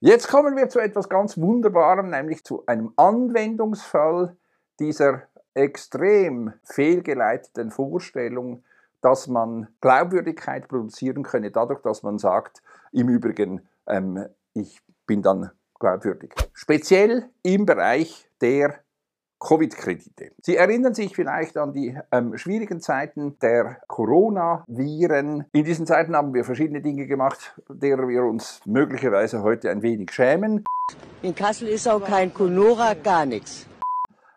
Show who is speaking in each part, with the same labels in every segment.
Speaker 1: Jetzt kommen wir zu etwas ganz Wunderbarem, nämlich zu einem Anwendungsfall dieser extrem fehlgeleiteten Vorstellung, dass man Glaubwürdigkeit produzieren könne, dadurch, dass man sagt, im Übrigen, ähm, ich bin dann glaubwürdig. Speziell im Bereich der Covid-Kredite. Sie erinnern sich vielleicht an die ähm, schwierigen Zeiten der Corona-Viren. In diesen Zeiten haben wir verschiedene Dinge gemacht, derer wir uns möglicherweise heute ein wenig schämen.
Speaker 2: In Kassel ist auch kein Conora, gar nichts.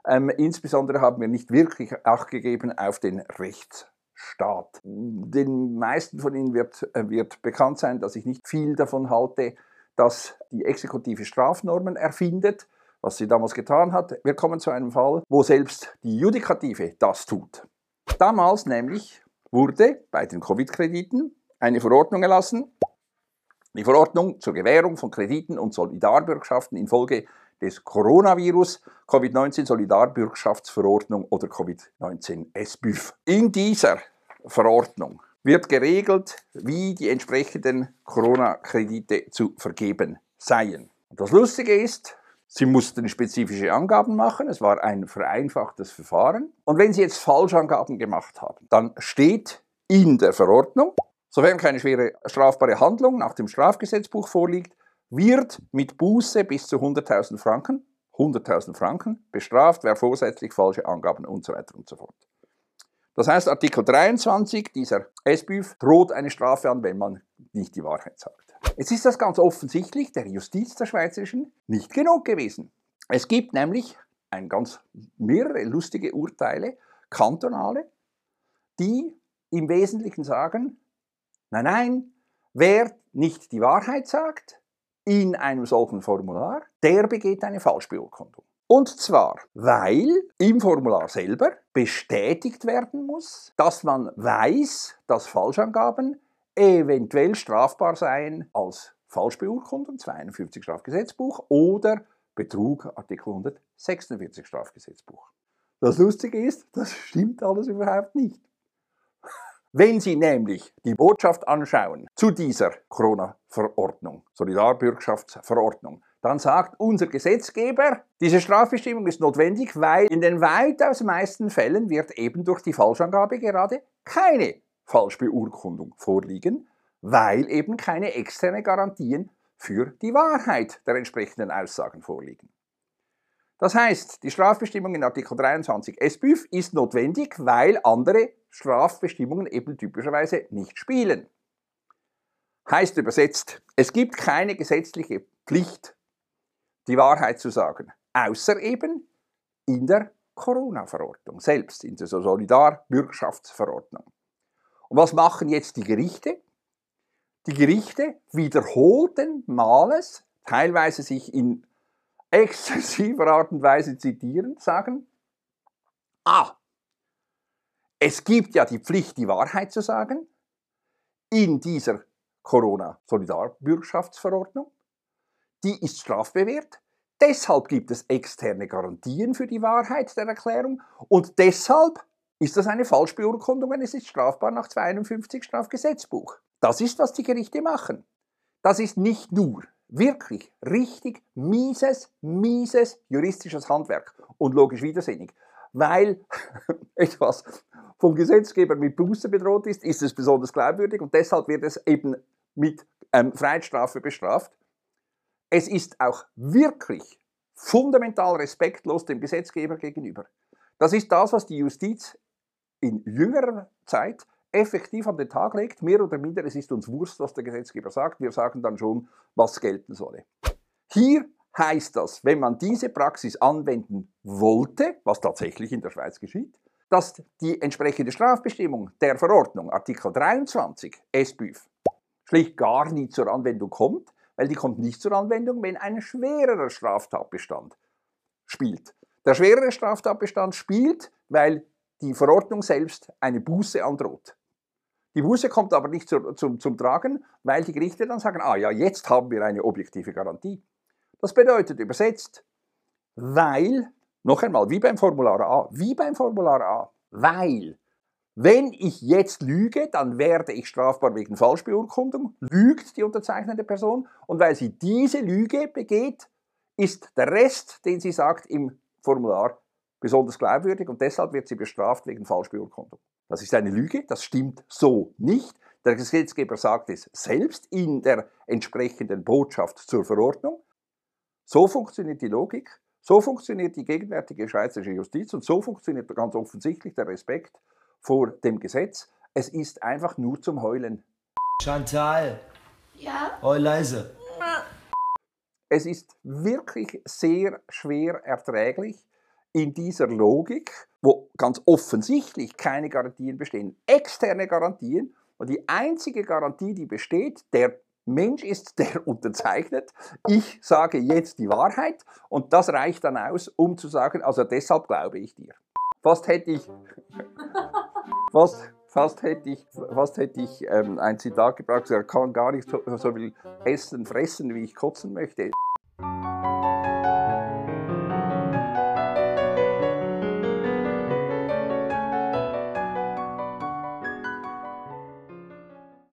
Speaker 1: Ähm, insbesondere haben wir nicht wirklich Acht gegeben auf den Rechtsstaat. Den meisten von Ihnen wird, äh, wird bekannt sein, dass ich nicht viel davon halte, dass die Exekutive Strafnormen erfindet was sie damals getan hat. Wir kommen zu einem Fall, wo selbst die Judikative das tut. Damals nämlich wurde bei den Covid-Krediten eine Verordnung erlassen, die Verordnung zur Gewährung von Krediten und Solidarbürgschaften infolge des Coronavirus, Covid-19 Solidarbürgschaftsverordnung oder Covid-19 SBÜF. In dieser Verordnung wird geregelt, wie die entsprechenden Corona-Kredite zu vergeben seien. Und das Lustige ist, Sie mussten spezifische Angaben machen, es war ein vereinfachtes Verfahren. Und wenn Sie jetzt Falschangaben gemacht haben, dann steht in der Verordnung, sofern keine schwere strafbare Handlung nach dem Strafgesetzbuch vorliegt, wird mit Buße bis zu 100.000 Franken, 100.000 Franken bestraft, wer vorsätzlich falsche Angaben und so weiter und so fort. Das heißt, Artikel 23 dieser SBÜF droht eine Strafe an, wenn man nicht die Wahrheit sagt. Jetzt ist das ganz offensichtlich der Justiz der Schweizerischen nicht genug gewesen. Es gibt nämlich ein ganz mehrere lustige Urteile, kantonale, die im Wesentlichen sagen, nein, nein, wer nicht die Wahrheit sagt in einem solchen Formular, der begeht eine Falschbeurkundung. Und zwar, weil im Formular selber bestätigt werden muss, dass man weiß, dass Falschangaben eventuell strafbar seien als Falschbeurkundung, 52 Strafgesetzbuch, oder Betrug, Artikel 146 Strafgesetzbuch. Das Lustige ist, das stimmt alles überhaupt nicht. Wenn Sie nämlich die Botschaft anschauen zu dieser Corona-Verordnung, Solidarbürgschaftsverordnung, dann sagt unser Gesetzgeber, diese Strafbestimmung ist notwendig, weil in den weitaus meisten Fällen wird eben durch die Falschangabe gerade keine Falschbeurkundung vorliegen, weil eben keine externe Garantien für die Wahrheit der entsprechenden Aussagen vorliegen. Das heißt, die Strafbestimmung in Artikel 23 SBÜF ist notwendig, weil andere Strafbestimmungen eben typischerweise nicht spielen. Heißt übersetzt, es gibt keine gesetzliche Pflicht, die Wahrheit zu sagen, außer eben in der Corona-Verordnung selbst, in der Solidarbürgschaftsverordnung. Und was machen jetzt die Gerichte? Die Gerichte wiederholten Males, teilweise sich in exzessiver Art und Weise zitieren, sagen, ah, es gibt ja die Pflicht, die Wahrheit zu sagen, in dieser Corona-Solidarbürgschaftsverordnung. Die ist strafbewehrt. Deshalb gibt es externe Garantien für die Wahrheit der Erklärung und deshalb ist das eine Falschbeurkundung und es ist strafbar nach 52 Strafgesetzbuch. Das ist, was die Gerichte machen. Das ist nicht nur wirklich richtig mieses, mieses juristisches Handwerk und logisch widersinnig. Weil etwas vom Gesetzgeber mit Buße bedroht ist, ist es besonders glaubwürdig und deshalb wird es eben mit ähm, Freiheitsstrafe bestraft. Es ist auch wirklich fundamental respektlos dem Gesetzgeber gegenüber. Das ist das, was die Justiz in jüngerer Zeit effektiv an den Tag legt, mehr oder minder, es ist uns Wurst, was der Gesetzgeber sagt, wir sagen dann schon, was gelten solle. Hier heißt das, wenn man diese Praxis anwenden wollte, was tatsächlich in der Schweiz geschieht, dass die entsprechende Strafbestimmung der Verordnung, Artikel 23 SBÜF, schlicht gar nie zur Anwendung kommt, weil die kommt nicht zur Anwendung, wenn ein schwererer Straftatbestand spielt. Der schwerere Straftatbestand spielt, weil die Verordnung selbst eine Buße androht. Die Buße kommt aber nicht zu, zum, zum Tragen, weil die Gerichte dann sagen, ah ja, jetzt haben wir eine objektive Garantie. Das bedeutet übersetzt, weil, noch einmal, wie beim Formular A, wie beim Formular A, weil, wenn ich jetzt lüge, dann werde ich strafbar wegen Falschbeurkundung, lügt die unterzeichnende Person und weil sie diese Lüge begeht, ist der Rest, den sie sagt im Formular, besonders glaubwürdig und deshalb wird sie bestraft wegen Falschbeurkundung. Das ist eine Lüge, das stimmt so nicht. Der Gesetzgeber sagt es selbst in der entsprechenden Botschaft zur Verordnung. So funktioniert die Logik, so funktioniert die gegenwärtige schweizerische Justiz und so funktioniert ganz offensichtlich der Respekt vor dem Gesetz. Es ist einfach nur zum Heulen.
Speaker 3: Chantal.
Speaker 4: Ja?
Speaker 3: Heul leise.
Speaker 1: Es ist wirklich sehr schwer erträglich in dieser Logik, wo ganz offensichtlich keine Garantien bestehen, externe Garantien. Und die einzige Garantie, die besteht, der Mensch ist, der unterzeichnet. Ich sage jetzt die Wahrheit und das reicht dann aus, um zu sagen, also deshalb glaube ich dir. Fast hätte ich, fast, fast hätte ich, fast hätte ich ähm, ein Zitat gebracht, er kann gar nicht so, so viel essen, fressen, wie ich kotzen möchte.